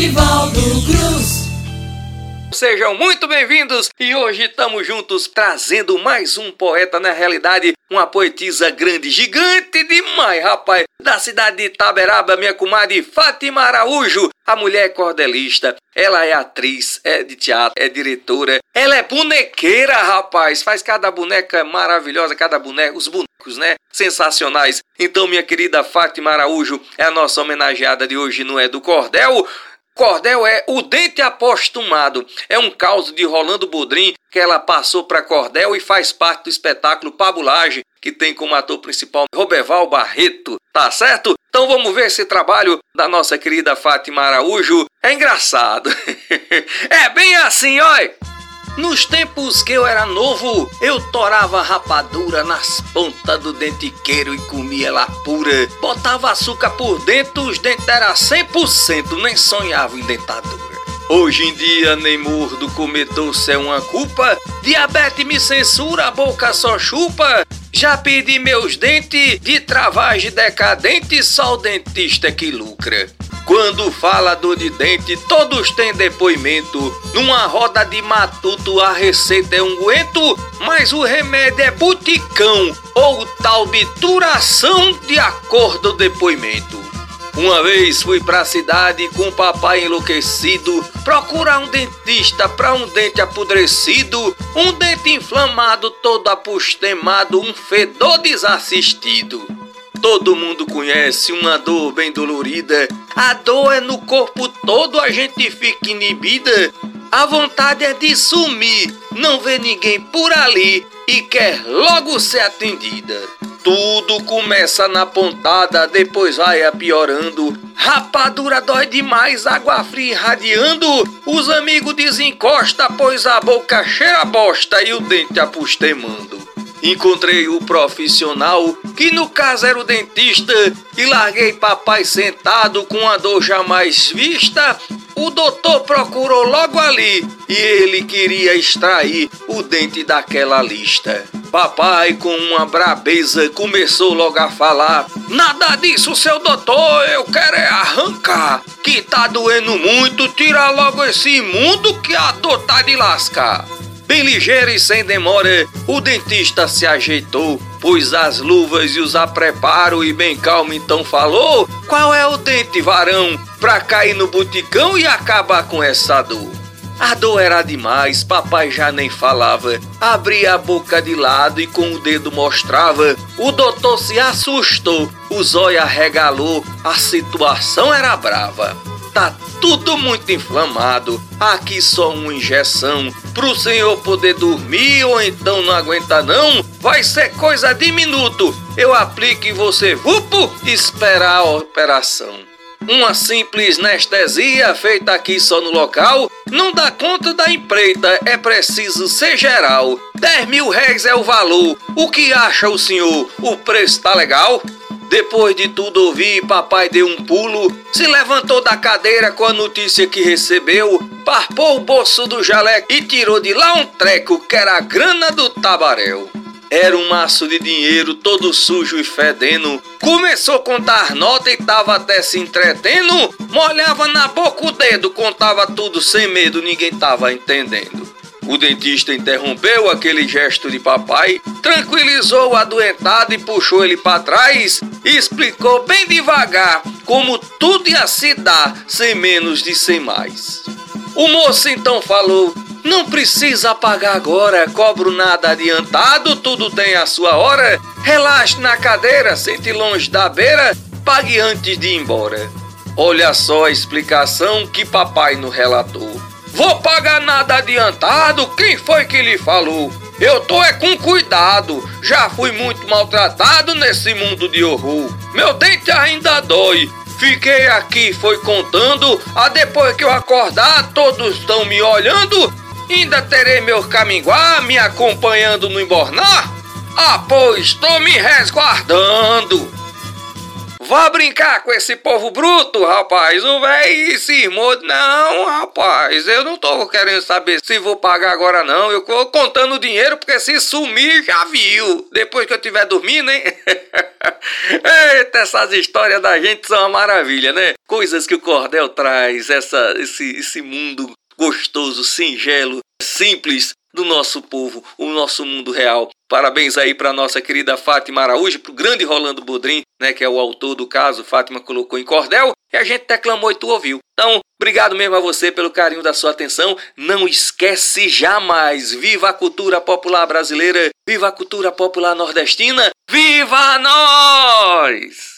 Nivaldo Cruz. Sejam muito bem-vindos e hoje estamos juntos trazendo mais um poeta na realidade, uma poetisa grande, gigante demais, rapaz, da cidade de Itaberaba, minha comadre Fátima Araújo, a mulher cordelista. Ela é atriz, é de teatro, é diretora, ela é bonequeira, rapaz, faz cada boneca maravilhosa, cada boneco, os bonecos, né? Sensacionais. Então, minha querida Fátima Araújo é a nossa homenageada de hoje, não é do Cordel? Cordel é o dente apostumado. É um caos de Rolando Bodrim que ela passou para Cordel e faz parte do espetáculo Pabulagem, que tem como ator principal Roberval Barreto. Tá certo? Então vamos ver esse trabalho da nossa querida Fátima Araújo. É engraçado. é bem assim, olha. Nos tempos que eu era novo, eu torava rapadura nas pontas do dentiqueiro e comia ela pura. Botava açúcar por dentro, os dentes eram 100%, nem sonhava em dentadura. Hoje em dia, nem mordo comer doce é uma culpa. Diabetes me censura, a boca só chupa. Já pedi meus dentes de travagem decadente, só o dentista é que lucra. Quando fala dor de dente, todos têm depoimento. Numa roda de matuto, a receita é unguento, mas o remédio é buticão ou tal de turação de acordo depoimento. Uma vez fui pra cidade com o papai enlouquecido procurar um dentista pra um dente apodrecido, um dente inflamado todo apostemado, um fedor desassistido. Todo mundo conhece uma dor bem dolorida. A dor é no corpo todo, a gente fica inibida. A vontade é de sumir, não vê ninguém por ali e quer logo ser atendida. Tudo começa na pontada, depois vai piorando. Rapadura dói demais, água fria irradiando. Os amigos desencosta, pois a boca cheira bosta e o dente apostemando. Encontrei o profissional, que no caso era o dentista, e larguei papai sentado com a dor jamais vista. O doutor procurou logo ali e ele queria extrair o dente daquela lista. Papai, com uma brabeza, começou logo a falar: Nada disso, seu doutor, eu quero é arrancar. Que tá doendo muito, tira logo esse imundo que a dor tá de lascar. Bem ligeiro e sem demora, o dentista se ajeitou, pôs as luvas e os apreparo e bem calmo então falou: Qual é o dente, varão, pra cair no buticão e acabar com essa dor? A dor era demais, papai já nem falava. Abria a boca de lado e com o dedo mostrava. O doutor se assustou, o zóio arregalou, a situação era brava. Tá tudo muito inflamado. Aqui só uma injeção. Pro senhor poder dormir ou então não aguenta não, vai ser coisa de minuto. Eu aplico e você, vupo, esperar a operação. Uma simples anestesia feita aqui só no local não dá conta da empreita, é preciso ser geral. 10 mil réis é o valor. O que acha o senhor? O preço tá legal? Depois de tudo ouvir, papai deu um pulo, se levantou da cadeira com a notícia que recebeu, parpou o bolso do jaleco e tirou de lá um treco que era a grana do tabaréu. Era um maço de dinheiro todo sujo e fedendo. Começou a contar nota e tava até se entretendo. Molhava na boca o dedo, contava tudo sem medo, ninguém tava entendendo. O dentista interrompeu aquele gesto de papai, tranquilizou o adoentado e puxou ele para trás e explicou bem devagar como tudo ia se dar sem menos de sem mais. O moço então falou: Não precisa pagar agora, cobro nada adiantado, tudo tem a sua hora. Relaxe na cadeira, sente longe da beira, pague antes de ir embora. Olha só a explicação que papai nos relatou. Vou pagar nada adiantado? Quem foi que lhe falou? Eu tô é com cuidado. Já fui muito maltratado nesse mundo de horror. Meu dente ainda dói. Fiquei aqui, foi contando. A depois que eu acordar, todos estão me olhando. Ainda terei meu caminguá me acompanhando no embornar? Ah, pois, tô me resguardando. Vá brincar com esse povo bruto, rapaz. O velho cismou. Não, rapaz, eu não tô querendo saber se vou pagar agora, não. Eu tô contando o dinheiro porque se sumir já viu. Depois que eu estiver dormindo, hein? Eita, essas histórias da gente são uma maravilha, né? Coisas que o cordel traz, essa, esse, esse mundo gostoso, singelo, simples do nosso povo, o nosso mundo real. Parabéns aí para nossa querida Fátima Araújo, para o grande Rolando Bodrim, né, que é o autor do caso, Fátima colocou em cordel, e a gente declamou e tu ouviu. Então, obrigado mesmo a você pelo carinho da sua atenção. Não esquece jamais, viva a cultura popular brasileira, viva a cultura popular nordestina, viva nós!